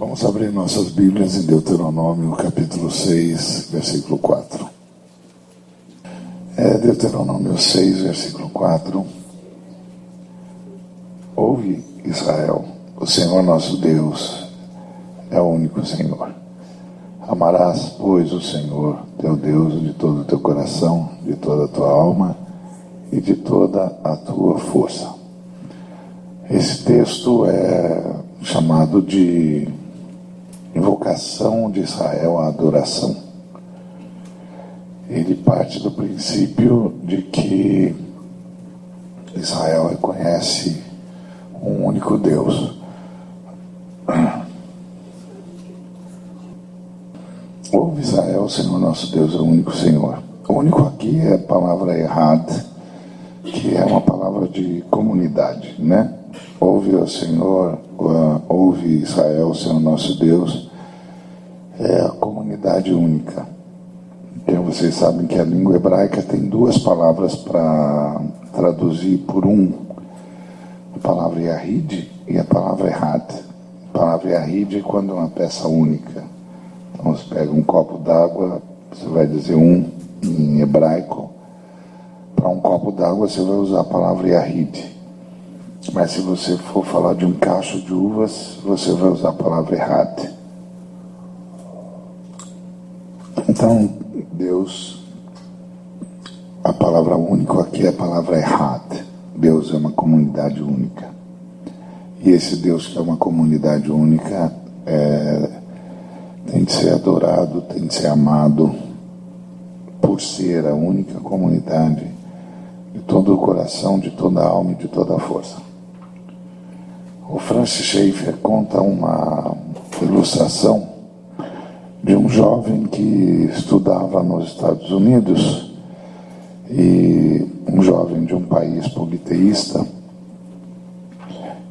Vamos abrir nossas Bíblias em Deuteronômio, capítulo 6, versículo 4. É Deuteronômio 6, versículo 4. Ouve, Israel, o Senhor nosso Deus é o único Senhor. Amarás, pois, o Senhor, teu Deus, de todo o teu coração, de toda a tua alma e de toda a tua força. Esse texto é chamado de invocação de Israel à adoração. Ele parte do princípio de que Israel reconhece um único Deus. Ouve Israel, Senhor nosso Deus é o único Senhor. O único aqui é a palavra errad, que é uma palavra de comunidade, né? Ouve o Senhor, ouve Israel, Senhor nosso Deus, é a comunidade única. Então vocês sabem que a língua hebraica tem duas palavras para traduzir por um. A palavra Yahid e a palavra Errad. A palavra Yahid é quando é uma peça única. Então você pega um copo d'água, você vai dizer um em hebraico. Para um copo d'água você vai usar a palavra Yahid. Mas se você for falar de um cacho de uvas, você vai usar a palavra errada. Então, Deus, a palavra única aqui é a palavra errada. Deus é uma comunidade única. E esse Deus que é uma comunidade única é, tem de ser adorado, tem de ser amado por ser a única comunidade de todo o coração, de toda a alma e de toda a força. O Francis Schaeffer conta uma ilustração de um jovem que estudava nos Estados Unidos e um jovem de um país politeísta.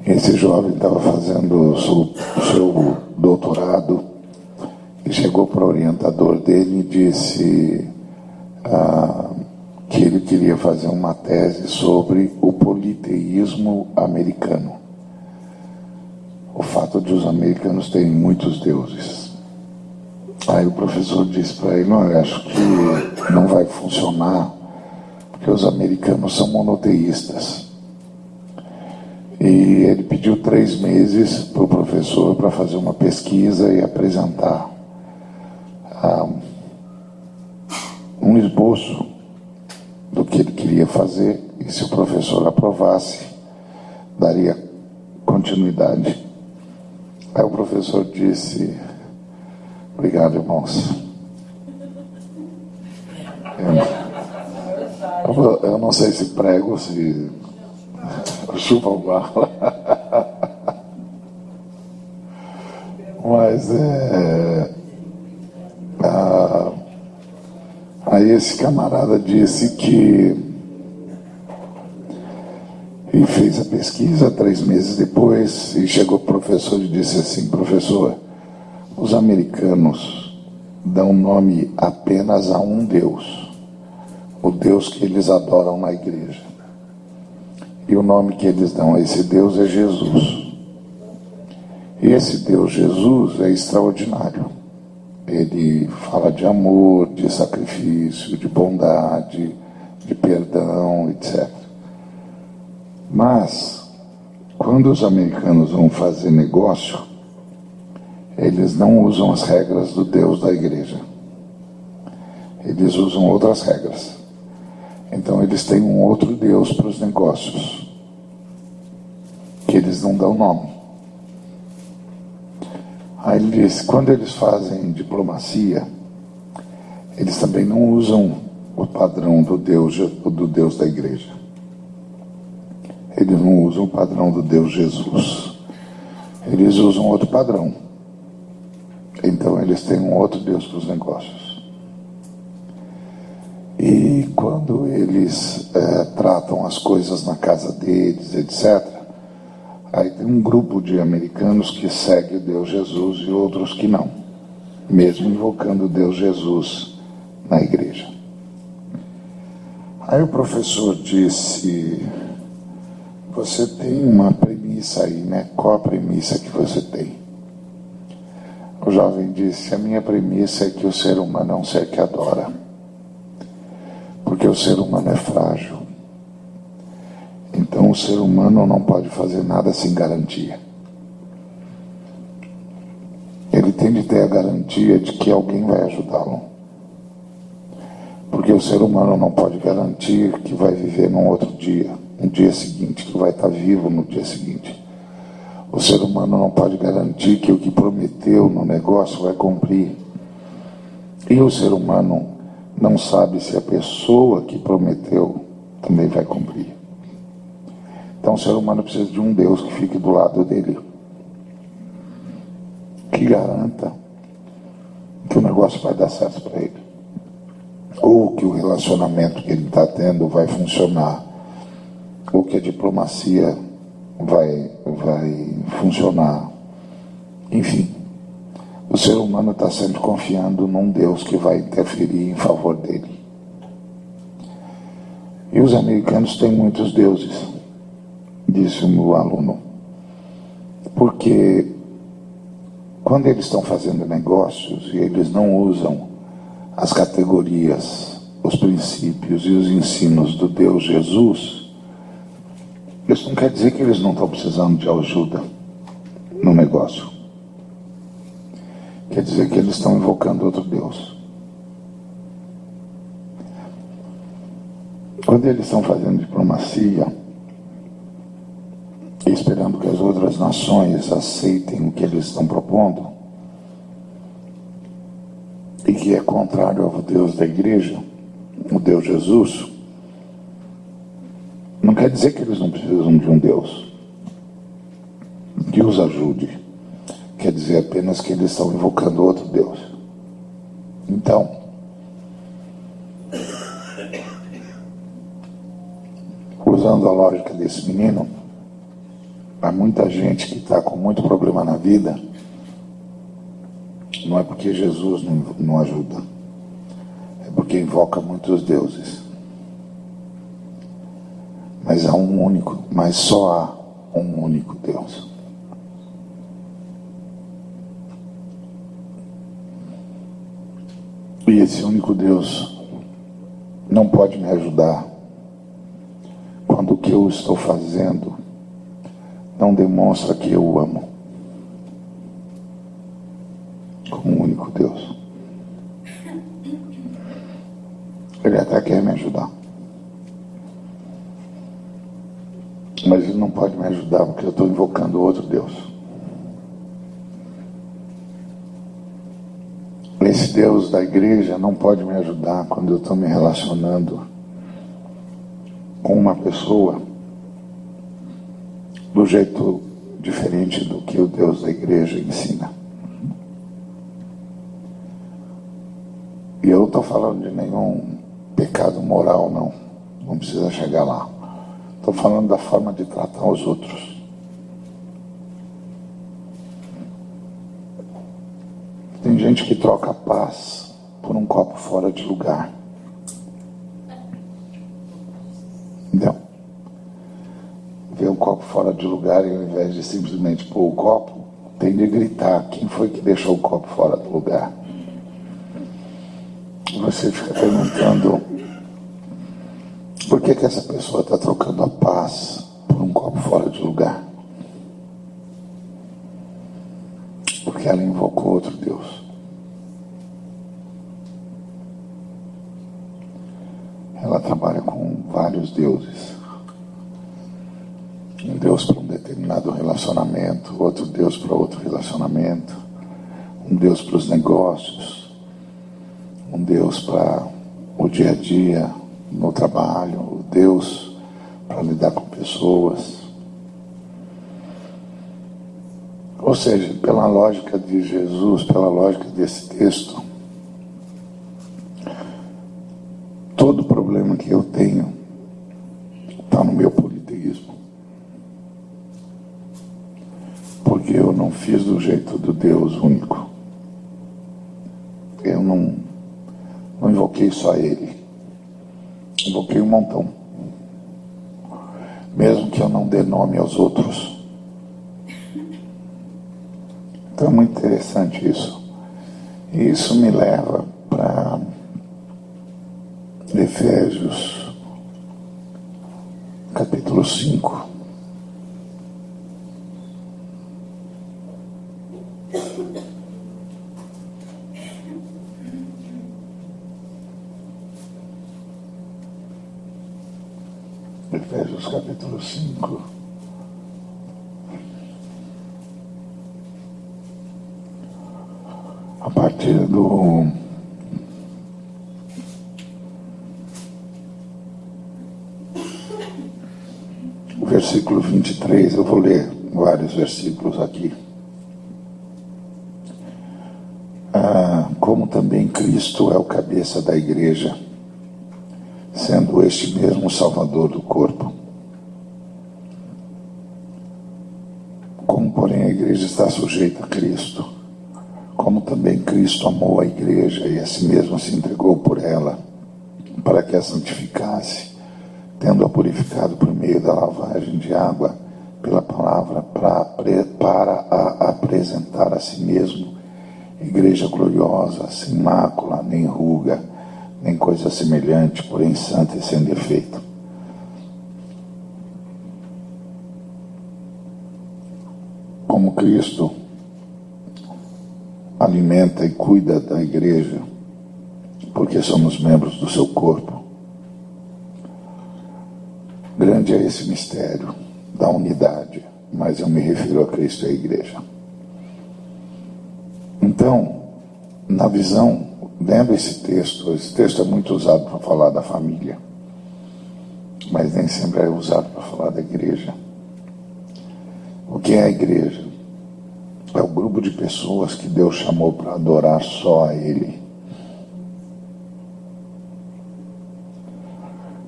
Esse jovem estava fazendo o seu, doutorado e chegou para o orientador dele e disse ah, que ele queria fazer uma tese sobre o politeísmo americano o fato de os americanos terem muitos deuses. Aí o professor disse para ele: Não, eu acho que não vai funcionar, porque os americanos são monoteístas. E ele pediu três meses para o professor para fazer uma pesquisa e apresentar ah, um esboço do que ele queria fazer. E se o professor aprovasse, daria continuidade. Aí o professor disse: Obrigado, irmãos. Eu, eu não sei se prego, se chupa bala. Mas é. aí esse camarada disse que e fez a pesquisa três meses depois e chegou o professor e disse assim: professor, os americanos dão nome apenas a um Deus, o Deus que eles adoram na igreja. E o nome que eles dão a esse Deus é Jesus. E esse Deus Jesus é extraordinário. Ele fala de amor, de sacrifício, de bondade, de perdão, etc. Mas, quando os americanos vão fazer negócio, eles não usam as regras do Deus da igreja. Eles usam outras regras. Então, eles têm um outro Deus para os negócios, que eles não dão nome. Aí ele diz: quando eles fazem diplomacia, eles também não usam o padrão do Deus, do Deus da igreja eles não usam o padrão do Deus Jesus. Eles usam outro padrão. Então eles têm um outro Deus para os negócios. E quando eles é, tratam as coisas na casa deles, etc., aí tem um grupo de americanos que segue o Deus Jesus e outros que não, mesmo invocando o Deus Jesus na igreja. Aí o professor disse você tem uma premissa aí, né? Qual a premissa que você tem? O jovem disse: A minha premissa é que o ser humano é um ser que adora. Porque o ser humano é frágil. Então o ser humano não pode fazer nada sem garantia. Ele tem de ter a garantia de que alguém vai ajudá-lo. Porque o ser humano não pode garantir que vai viver num outro dia, no dia seguinte, que vai estar vivo no dia seguinte. O ser humano não pode garantir que o que prometeu no negócio vai cumprir. E o ser humano não sabe se a pessoa que prometeu também vai cumprir. Então o ser humano precisa de um Deus que fique do lado dele, que garanta que o negócio vai dar certo para ele, ou que o relacionamento que ele está tendo vai funcionar, ou que a diplomacia vai, vai funcionar. Enfim, o ser humano está sempre confiando num Deus que vai interferir em favor dele. E os americanos têm muitos deuses, disse o meu aluno, porque quando eles estão fazendo negócios e eles não usam as categorias, os princípios e os ensinos do Deus Jesus, isso não quer dizer que eles não estão precisando de ajuda no negócio. Quer dizer que eles estão invocando outro Deus. Quando eles estão fazendo diplomacia, esperando que as outras nações aceitem o que eles estão propondo, e que é contrário ao Deus da igreja, o Deus Jesus, não quer dizer que eles não precisam de um Deus que os ajude. Quer dizer apenas que eles estão invocando outro Deus. Então, usando a lógica desse menino, há muita gente que está com muito problema na vida, não é porque Jesus não, não ajuda, é porque invoca muitos deuses. Mas há um único, mas só há um único Deus. E esse único Deus não pode me ajudar quando o que eu estou fazendo não demonstra que eu o amo. Como um único Deus. Ele até quer me ajudar. Mas ele não pode me ajudar porque eu estou invocando outro Deus. Esse Deus da igreja não pode me ajudar quando eu estou me relacionando com uma pessoa do jeito diferente do que o Deus da igreja ensina. E eu não estou falando de nenhum pecado moral, não. Não precisa chegar lá. Estou falando da forma de tratar os outros. Tem gente que troca paz por um copo fora de lugar. Entendeu? Vê um copo fora de lugar e ao invés de simplesmente pôr o copo, tem de gritar quem foi que deixou o copo fora do lugar. Você fica perguntando por que, que essa pessoa está trocando a paz por um copo fora de lugar? Porque ela invocou outro Deus. Ela trabalha com vários deuses. Um Deus para um determinado relacionamento, outro Deus para outro relacionamento, um Deus para os negócios, um Deus para o dia a dia, no trabalho, Deus para lidar com pessoas. Ou seja, pela lógica de Jesus, pela lógica desse texto, todo problema que eu tenho está no meu politeísmo. Porque eu não fiz do jeito do Deus único. Eu não, não invoquei só Ele. Invoquei um montão. Mesmo que eu não dê nome aos outros. Então é muito interessante isso. E isso me leva para Efésios, capítulo 5. Efésios capítulo 5. A partir do versículo 23, eu vou ler vários versículos aqui. Ah, como também Cristo é o cabeça da igreja sendo este mesmo o Salvador do corpo. Como, porém, a igreja está sujeita a Cristo, como também Cristo amou a igreja e a si mesmo se entregou por ela, para que a santificasse, tendo-a purificado por meio da lavagem de água pela palavra, para, a apresentar a si mesmo, igreja gloriosa, sem mácula, nem ruga, nem coisa semelhante, porém santa e sem defeito. Como Cristo alimenta e cuida da igreja, porque somos membros do seu corpo. Grande é esse mistério da unidade, mas eu me refiro a Cristo e à igreja. Então, na visão lendo esse texto, esse texto é muito usado para falar da família, mas nem sempre é usado para falar da igreja. O que é a igreja? É o grupo de pessoas que Deus chamou para adorar só a Ele.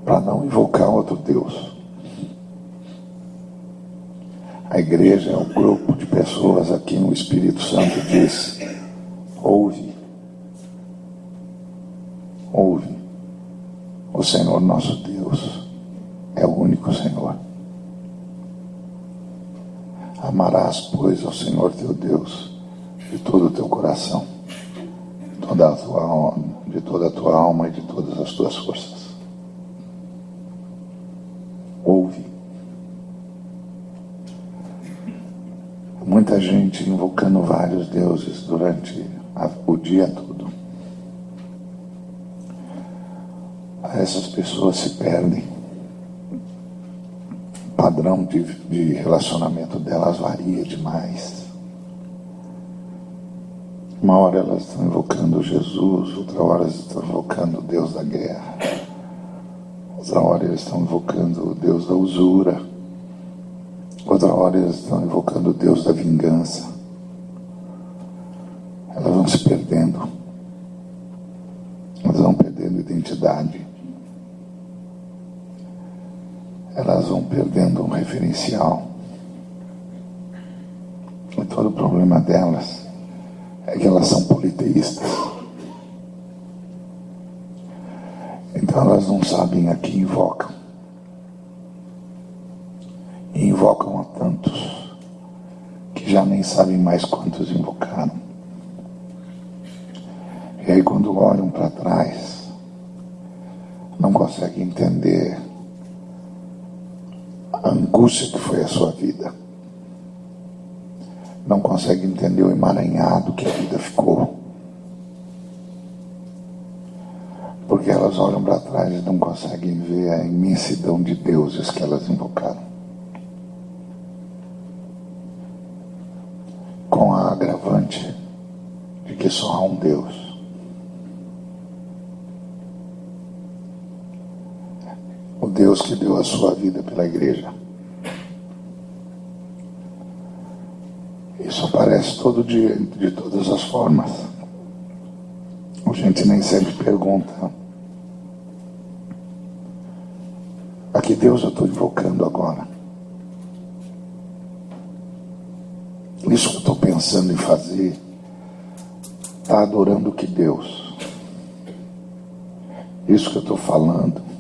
Para não invocar outro Deus. A igreja é um grupo de pessoas a quem o Espírito Santo diz: ouve Ouve, o Senhor nosso Deus é o único Senhor. Amarás, pois, ao Senhor teu Deus de todo o teu coração, toda a tua alma, de toda a tua alma e de todas as tuas forças. Ouve. Muita gente invocando vários deuses durante o dia todo. Essas pessoas se perdem. O padrão de, de relacionamento delas varia demais. Uma hora elas estão invocando Jesus, outra hora elas estão invocando o Deus da guerra, outra hora eles estão invocando o Deus da usura, outra hora eles estão invocando o Deus da vingança. Elas vão se perdendo, elas vão perdendo identidade elas vão perdendo um referencial. E todo o problema delas é que elas são politeístas. Então elas não sabem a quem invocam. E invocam a tantos que já nem sabem mais quantos invocaram. E aí quando olham para trás, não conseguem entender a angústia que foi a sua vida. Não consegue entender o emaranhado que a vida ficou. Porque elas olham para trás e não conseguem ver a imensidão de deuses que elas invocaram. Com a agravante de que só há um Deus. o Deus que deu a sua vida pela igreja. Isso aparece todo dia, de todas as formas. A gente nem sempre pergunta: a que Deus eu estou invocando agora? Isso que eu estou pensando em fazer, está adorando que Deus? Isso que eu estou falando,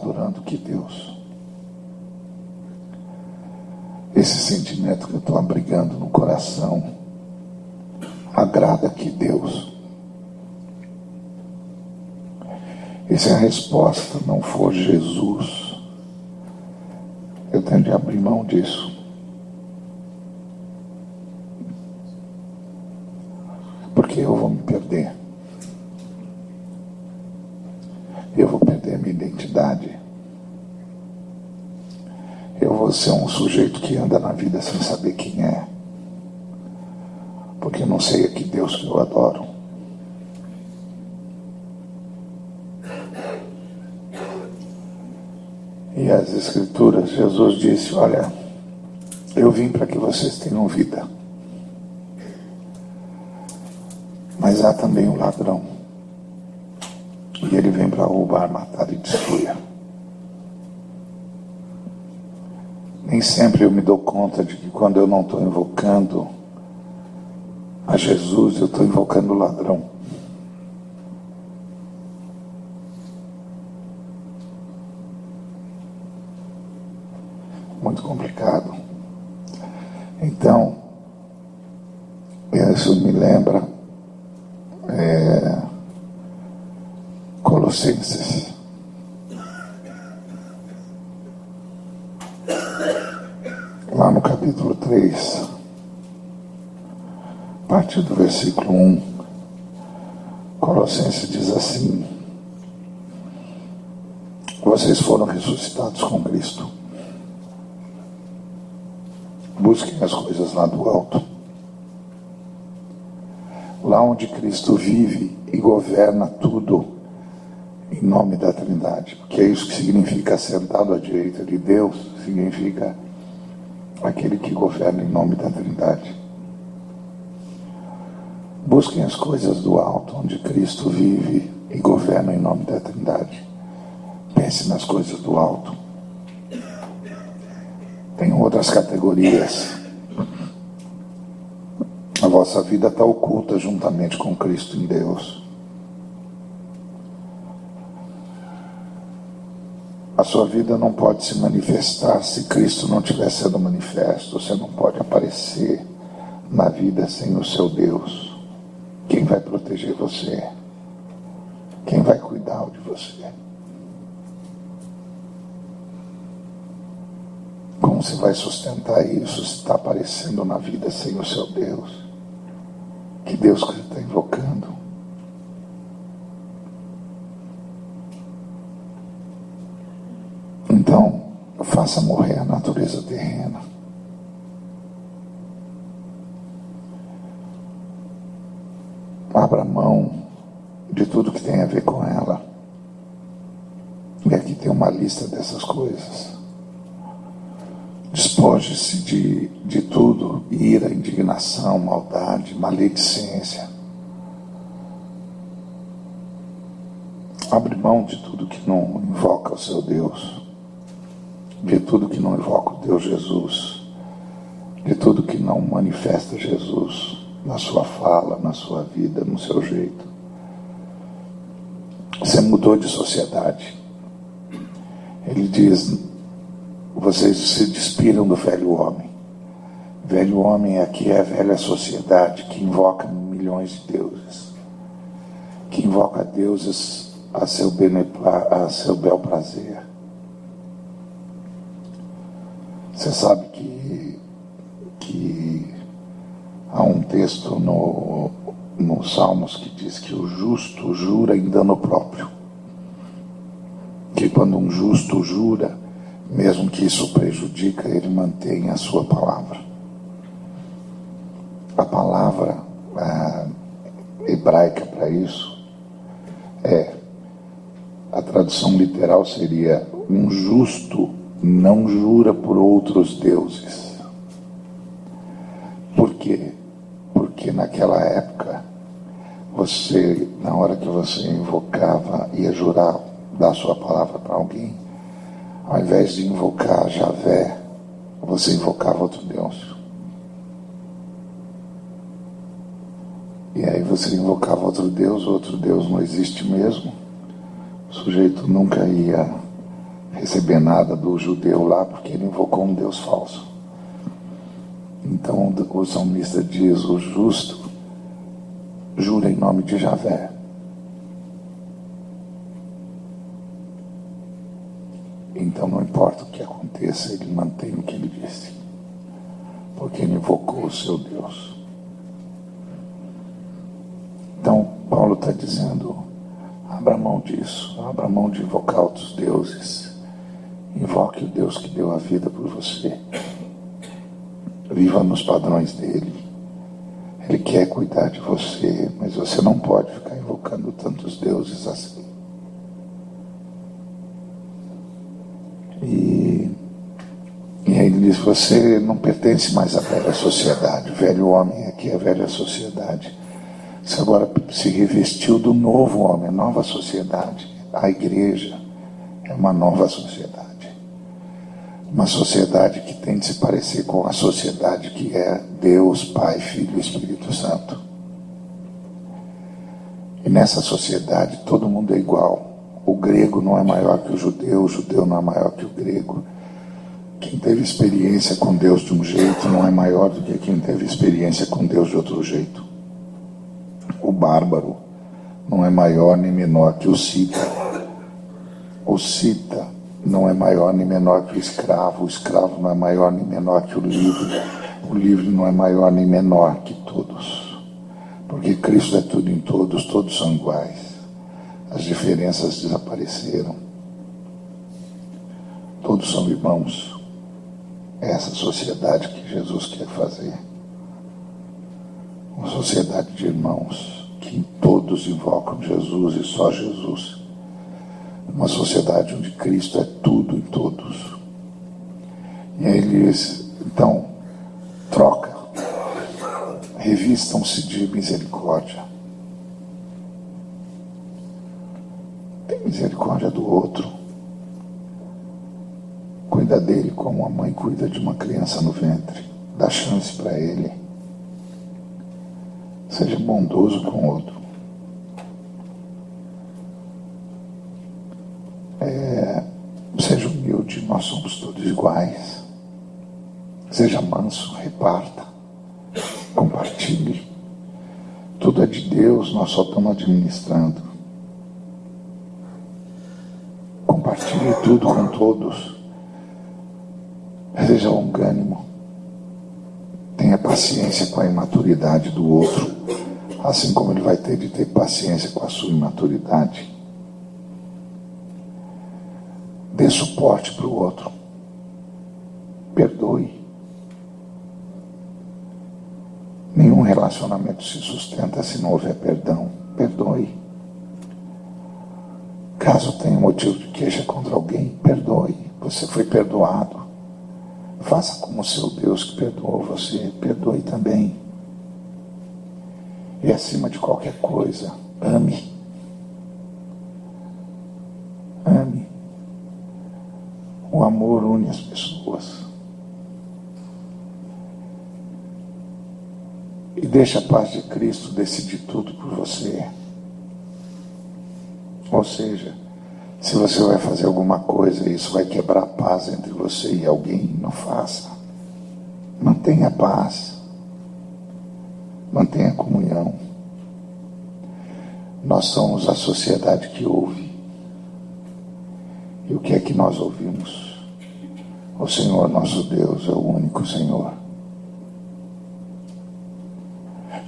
adorando que Deus. Esse sentimento que eu estou abrigando no coração agrada que Deus? E se a resposta não for Jesus, eu tenho de abrir mão disso. Porque eu vou me perder. Eu vou perder a minha identidade. Vou ser um sujeito que anda na vida sem saber quem é. Porque não sei a que Deus que eu adoro. E as Escrituras, Jesus disse: Olha, eu vim para que vocês tenham vida. Mas há também o um ladrão. E ele vem para roubar, matar e destruir. Nem sempre eu me dou conta de que quando eu não estou invocando a Jesus, eu estou invocando o ladrão. Muito complicado. Então, isso me lembra é, Colossenses. Lá no 3, a partir do versículo 1, Colossenses diz assim: Vocês foram ressuscitados com Cristo. Busquem as coisas lá do alto lá onde Cristo vive e governa tudo em nome da Trindade. Porque é isso que significa sentado à direita de Deus, significa aquele que governa em nome da Trindade. Busquem as coisas do alto, onde Cristo vive e governa em nome da Trindade. Pense nas coisas do alto. Tem outras categorias a vossa vida está oculta juntamente com Cristo em Deus. A sua vida não pode se manifestar se Cristo não estiver sendo manifesto. Você não pode aparecer na vida sem o seu Deus. Quem vai proteger você? Quem vai cuidar de você? Como você vai sustentar isso se está aparecendo na vida sem o seu Deus? Que Deus que você está invocando. Então, faça morrer a natureza terrena. Abra mão de tudo que tem a ver com ela. E aqui tem uma lista dessas coisas. Despoje-se de, de tudo: ira, indignação, maldade, maledicência. Abre mão de tudo que não invoca o seu Deus, de tudo que não invoca o Deus Jesus, de tudo que não manifesta Jesus na sua fala, na sua vida, no seu jeito. Você mudou de sociedade. Ele diz: vocês se despiram do velho homem. Velho homem aqui é a velha sociedade que invoca milhões de deuses, que invoca deuses a seu, benepla, a seu bel prazer. Você sabe que, que há um texto no, no Salmos que diz que o justo jura em dano próprio. Que quando um justo jura, mesmo que isso prejudica, ele mantém a sua palavra. A palavra a hebraica para isso é a tradução literal seria um justo não jura por outros deuses. Por quê? Porque naquela época você, na hora que você invocava, ia jurar dar sua palavra para alguém, ao invés de invocar Javé, você invocava outro Deus. E aí você invocava outro Deus, outro Deus não existe mesmo. O sujeito nunca ia receber nada do judeu lá porque ele invocou um Deus falso. Então o salmista diz: o justo jura em nome de Javé. Então não importa o que aconteça, ele mantém o que ele disse. Porque ele invocou o seu Deus. Então, Paulo está dizendo: abra mão disso, abra mão de invocar outros deuses. Invoque o Deus que deu a vida por você. Viva nos padrões dele. Ele quer cuidar de você, mas você não pode ficar invocando tantos deuses assim. E, e aí ele diz: Você não pertence mais à velha sociedade. O velho homem aqui é a velha sociedade. Você agora se revestiu do novo homem, a nova sociedade. A igreja é uma nova sociedade. Uma sociedade que tem de se parecer com a sociedade que é Deus, Pai, Filho e Espírito Santo. E nessa sociedade todo mundo é igual. O grego não é maior que o judeu, o judeu não é maior que o grego. Quem teve experiência com Deus de um jeito não é maior do que quem teve experiência com Deus de outro jeito. O bárbaro não é maior nem menor que o cita. O cita não é maior nem menor que o escravo. O escravo não é maior nem menor que o livre. O livre não é maior nem menor que todos. Porque Cristo é tudo em todos, todos são iguais as diferenças desapareceram. Todos são irmãos. É essa sociedade que Jesus quer fazer. Uma sociedade de irmãos que todos invocam Jesus e só Jesus. Uma sociedade onde Cristo é tudo em todos. E aí eles, então, troca, revistam-se de misericórdia Tem misericórdia do outro. Cuida dele como a mãe cuida de uma criança no ventre. Dá chance para ele. Seja bondoso com o outro. É, seja humilde, nós somos todos iguais. Seja manso, reparta, compartilhe. Tudo é de Deus, nós só estamos administrando. Compartilhe tudo com todos. Seja longânimo. Tenha paciência com a imaturidade do outro, assim como ele vai ter de ter paciência com a sua imaturidade. Dê suporte para o outro. Perdoe. Nenhum relacionamento se sustenta se não houver perdão. Perdoe. Caso tenha motivo de queixa contra alguém, perdoe. Você foi perdoado. Faça como o seu Deus que perdoou você, perdoe também. E acima de qualquer coisa. Ame. O amor une as pessoas. E deixe a paz de Cristo decidir tudo por você. Ou seja, se você vai fazer alguma coisa e isso vai quebrar a paz entre você e alguém, não faça. Mantenha a paz. Mantenha a comunhão. Nós somos a sociedade que ouve. E o que é que nós ouvimos? O Senhor nosso Deus é o único Senhor.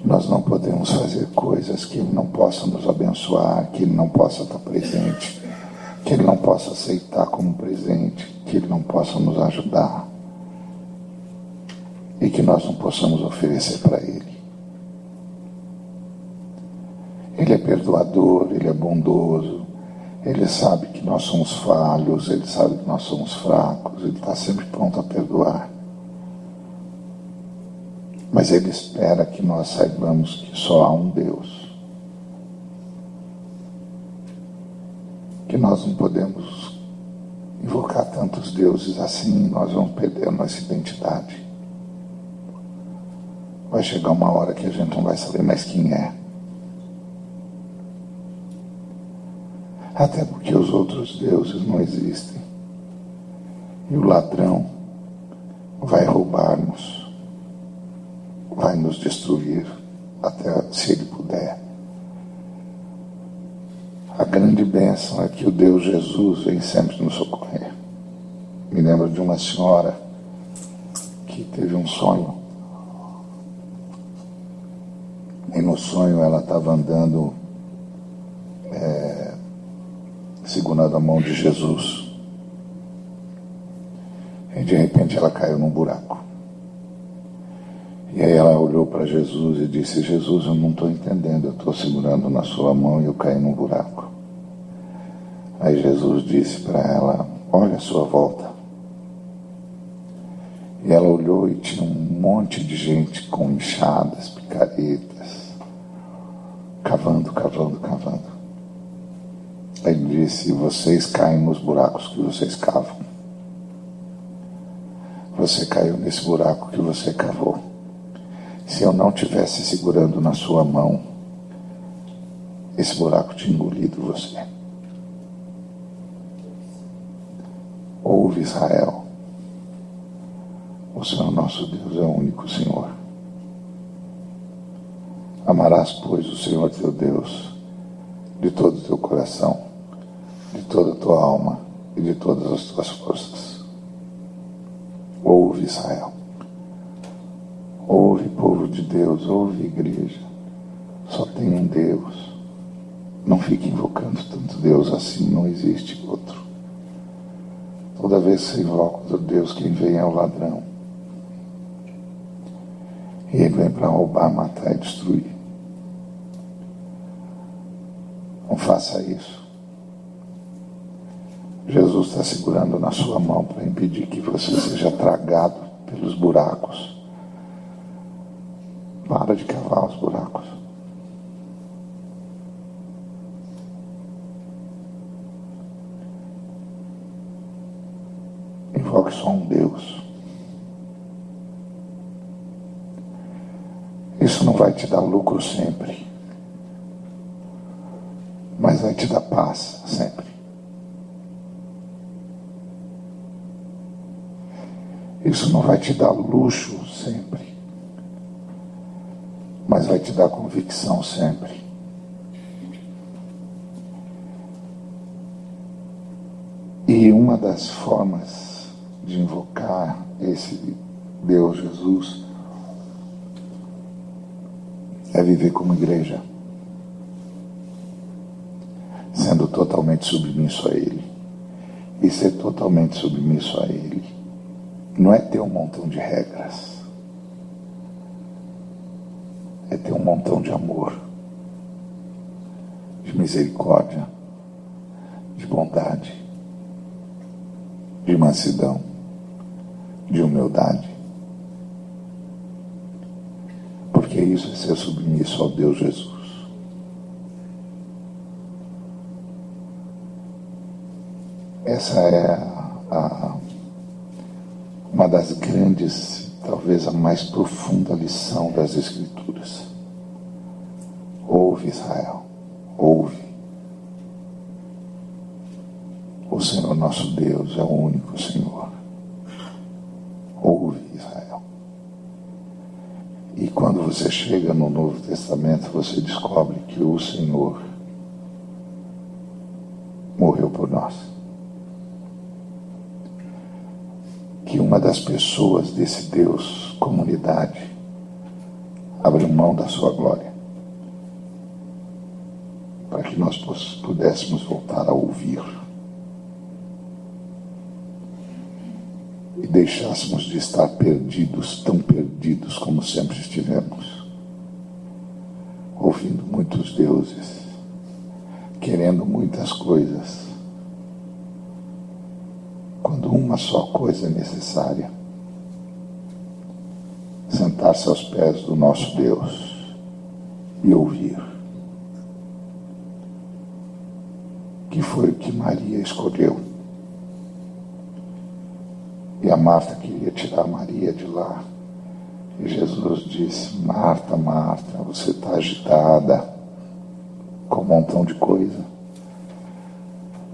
Nós não podemos fazer coisas que Ele não possa nos abençoar, que Ele não possa estar presente, que Ele não possa aceitar como presente, que Ele não possa nos ajudar e que nós não possamos oferecer para Ele. Ele é perdoador, Ele é bondoso, Ele sabe que nós somos falhos, Ele sabe que nós somos fracos, Ele está sempre pronto a perdoar. Mas Ele espera que nós saibamos que só há um Deus. Que nós não podemos invocar tantos deuses assim, nós vamos perder a nossa identidade. Vai chegar uma hora que a gente não vai saber mais quem é. Até porque os outros deuses não existem. E o ladrão vai roubar-nos vai nos destruir até se ele puder. grande bênção é que o Deus Jesus vem sempre nos socorrer. Me lembro de uma senhora que teve um sonho. E no sonho ela estava andando é, segurando a mão de Jesus. E de repente ela caiu num buraco. E aí ela olhou para Jesus e disse: Jesus, eu não estou entendendo, eu estou segurando na sua mão e eu caí num buraco. Aí Jesus disse para ela: Olha a sua volta. E ela olhou e tinha um monte de gente com enxadas, picaretas, cavando, cavando, cavando. Ele disse: Vocês caem nos buracos que vocês cavam. Você caiu nesse buraco que você cavou. Se eu não tivesse segurando na sua mão, esse buraco tinha engolido você. Ouve Israel. O Senhor nosso Deus é o único Senhor. Amarás, pois, o Senhor teu Deus de todo o teu coração, de toda a tua alma e de todas as tuas forças. Ouve, Israel. Ouve, povo de Deus, ouve, igreja. Só tem um Deus. Não fique invocando tanto Deus assim, não existe outro. Toda vez que você invoca outro Deus, quem vem é o ladrão. E ele vem para roubar, matar e destruir. Não faça isso. Jesus está segurando na sua mão para impedir que você seja tragado pelos buracos. Para de cavar os buracos. Invoque só um Deus. Isso não vai te dar lucro sempre, mas vai te dar paz sempre. Isso não vai te dar luxo sempre, mas vai te dar convicção sempre. E uma das formas de invocar esse Deus Jesus é viver como igreja, sendo totalmente submisso a Ele. E ser totalmente submisso a Ele não é ter um montão de regras, é ter um montão de amor, de misericórdia, de bondade, de mansidão, de humildade. Porque isso é ser submisso ao Deus Jesus. Essa é uma das grandes, talvez a mais profunda lição das Escrituras. Ouve, Israel, ouve. O Senhor nosso Deus é o único Senhor. Ouve, Israel. E quando você chega no Novo Testamento, você descobre que o Senhor morreu por nós. Que uma das pessoas desse Deus, comunidade, abriu mão da sua glória para que nós pudéssemos voltar a ouvir e deixássemos de estar perdidos, tão perdidos como sempre estivemos, ouvindo muitos deuses, querendo muitas coisas, uma só coisa necessária: sentar-se aos pés do nosso Deus e ouvir. Que foi o que Maria escolheu. E a Marta queria tirar Maria de lá. E Jesus disse: Marta, Marta, você está agitada com um montão de coisa.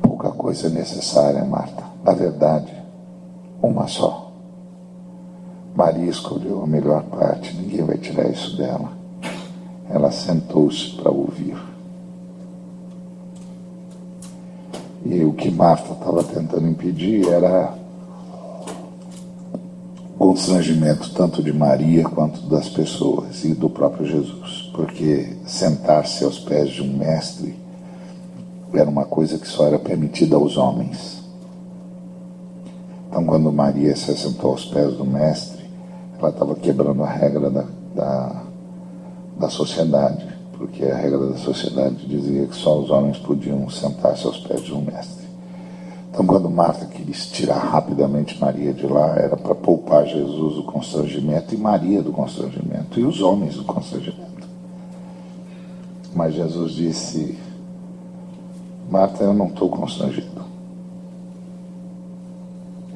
Pouca coisa é necessária, Marta. Na verdade, uma só. Maria escolheu a melhor parte, ninguém vai tirar isso dela. Ela sentou-se para ouvir. E o que Marta estava tentando impedir era o constrangimento tanto de Maria quanto das pessoas e do próprio Jesus, porque sentar-se aos pés de um mestre era uma coisa que só era permitida aos homens. Então, quando Maria se assentou aos pés do mestre, ela estava quebrando a regra da, da, da sociedade, porque a regra da sociedade dizia que só os homens podiam sentar-se aos pés de um mestre. Então, quando Marta quis tirar rapidamente Maria de lá, era para poupar Jesus do constrangimento e Maria do constrangimento, e os homens do constrangimento. Mas Jesus disse: Marta, eu não estou constrangido.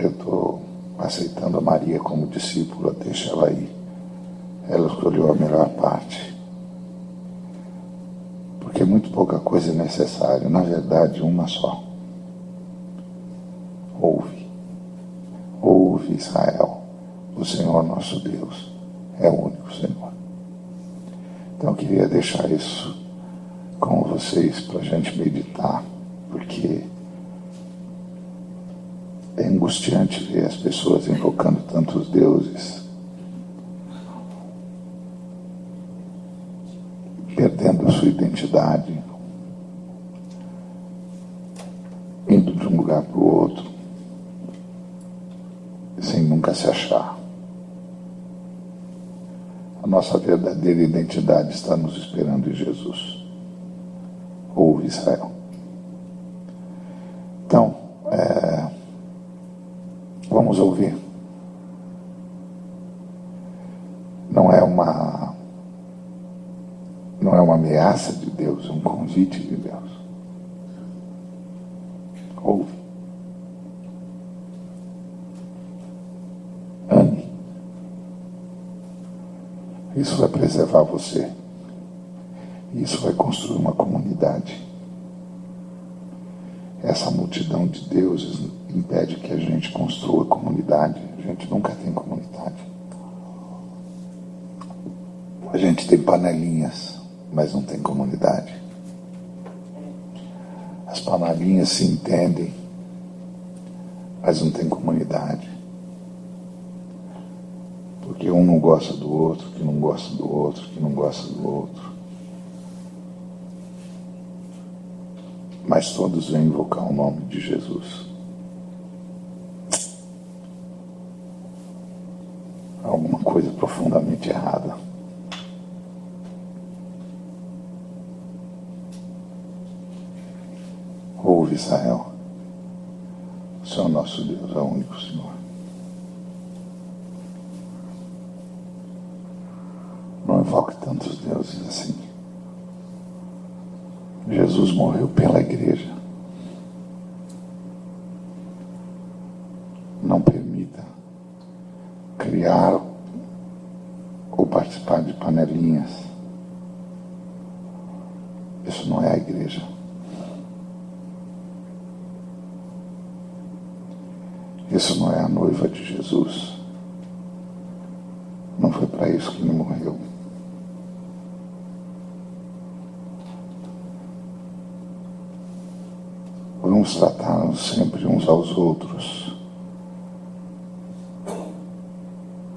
Eu estou aceitando a Maria como discípula, deixa ela aí. Ela escolheu a melhor parte. Porque muito pouca coisa é necessária, na verdade, uma só. Ouve. Ouve, Israel. O Senhor nosso Deus é o único Senhor. Então eu queria deixar isso com vocês para a gente meditar, porque é angustiante ver as pessoas invocando tantos deuses, perdendo sua identidade, indo de um lugar para o outro, sem nunca se achar. A nossa verdadeira identidade está nos esperando em Jesus. Ouve Israel. Então, é, vamos ouvir. Não é uma não é uma ameaça de Deus, é um convite de Deus. Ouve. Ame. Isso vai preservar você. Isso vai construir uma comunidade. Essa multidão de deuses impede que a gente construa comunidade. A gente nunca tem comunidade. A gente tem panelinhas, mas não tem comunidade. As panelinhas se entendem, mas não tem comunidade. Porque um não gosta do outro, que não gosta do outro, que não gosta do outro. Mas todos vêm invocar o nome de Jesus. Alguma coisa profundamente errada. Ouve, Israel. O Senhor nosso Deus é o único Senhor. Não invoque tantos deuses assim. Jesus morreu pela igreja. Não permita criar ou participar de panelinhas. Isso não é a igreja. Isso não é a noiva de Jesus. Não foi para isso que Vamos tratar sempre uns aos outros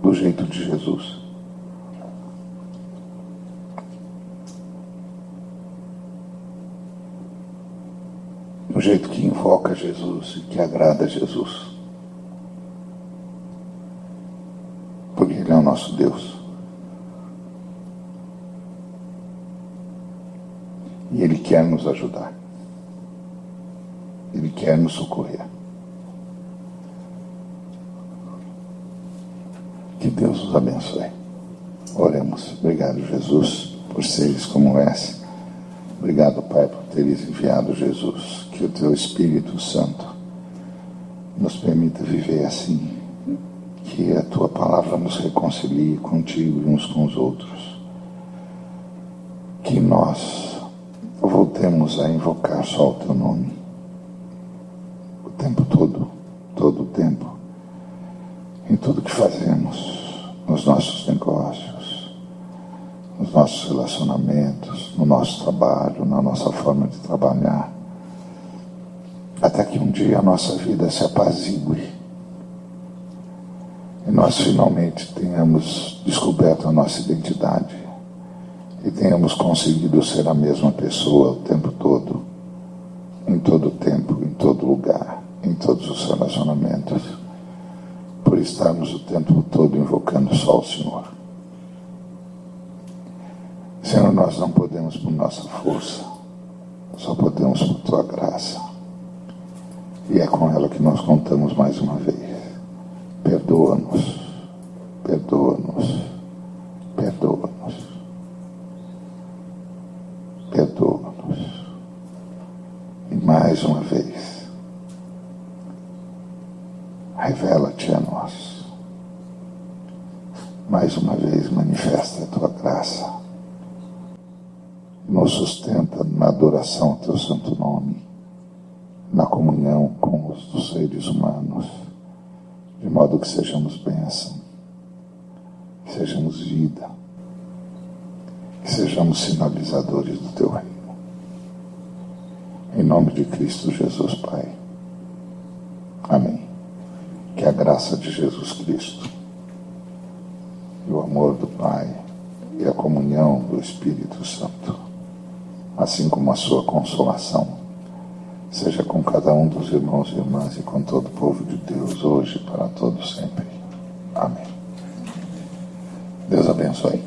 do jeito de Jesus. Do jeito que invoca Jesus e que agrada a Jesus. Porque Ele é o nosso Deus. E Ele quer nos ajudar. Quer nos socorrer. Que Deus os abençoe. Oremos. Obrigado, Jesus, por seres como esse. Obrigado, Pai, por teres enviado Jesus. Que o Teu Espírito Santo nos permita viver assim. Que a Tua palavra nos reconcilie contigo e uns com os outros. Que nós voltemos a invocar só o Teu nome o tempo todo, todo o tempo, em tudo que fazemos, nos nossos negócios, nos nossos relacionamentos, no nosso trabalho, na nossa forma de trabalhar. até que um dia a nossa vida se apazigue e nós finalmente tenhamos descoberto a nossa identidade e tenhamos conseguido ser a mesma pessoa o tempo todo, em todo tempo, em todo lugar, em todos os relacionamentos, por estarmos o tempo todo invocando só o Senhor. Senhor, nós não podemos por nossa força, só podemos por tua graça. E é com ela que nós contamos mais uma vez. Perdoa-nos, perdoa-nos, perdoa-nos. E mais uma vez, revela-te a nós. Mais uma vez, manifesta a tua graça. Nos sustenta na adoração ao teu santo nome, na comunhão com os seres humanos de modo que sejamos bênção, que sejamos vida, que sejamos sinalizadores do teu reino. Em nome de Cristo Jesus, Pai. Amém. Que a graça de Jesus Cristo e o amor do Pai e a comunhão do Espírito Santo, assim como a sua consolação, seja com cada um dos irmãos e irmãs e com todo o povo de Deus, hoje para todos sempre. Amém. Deus abençoe.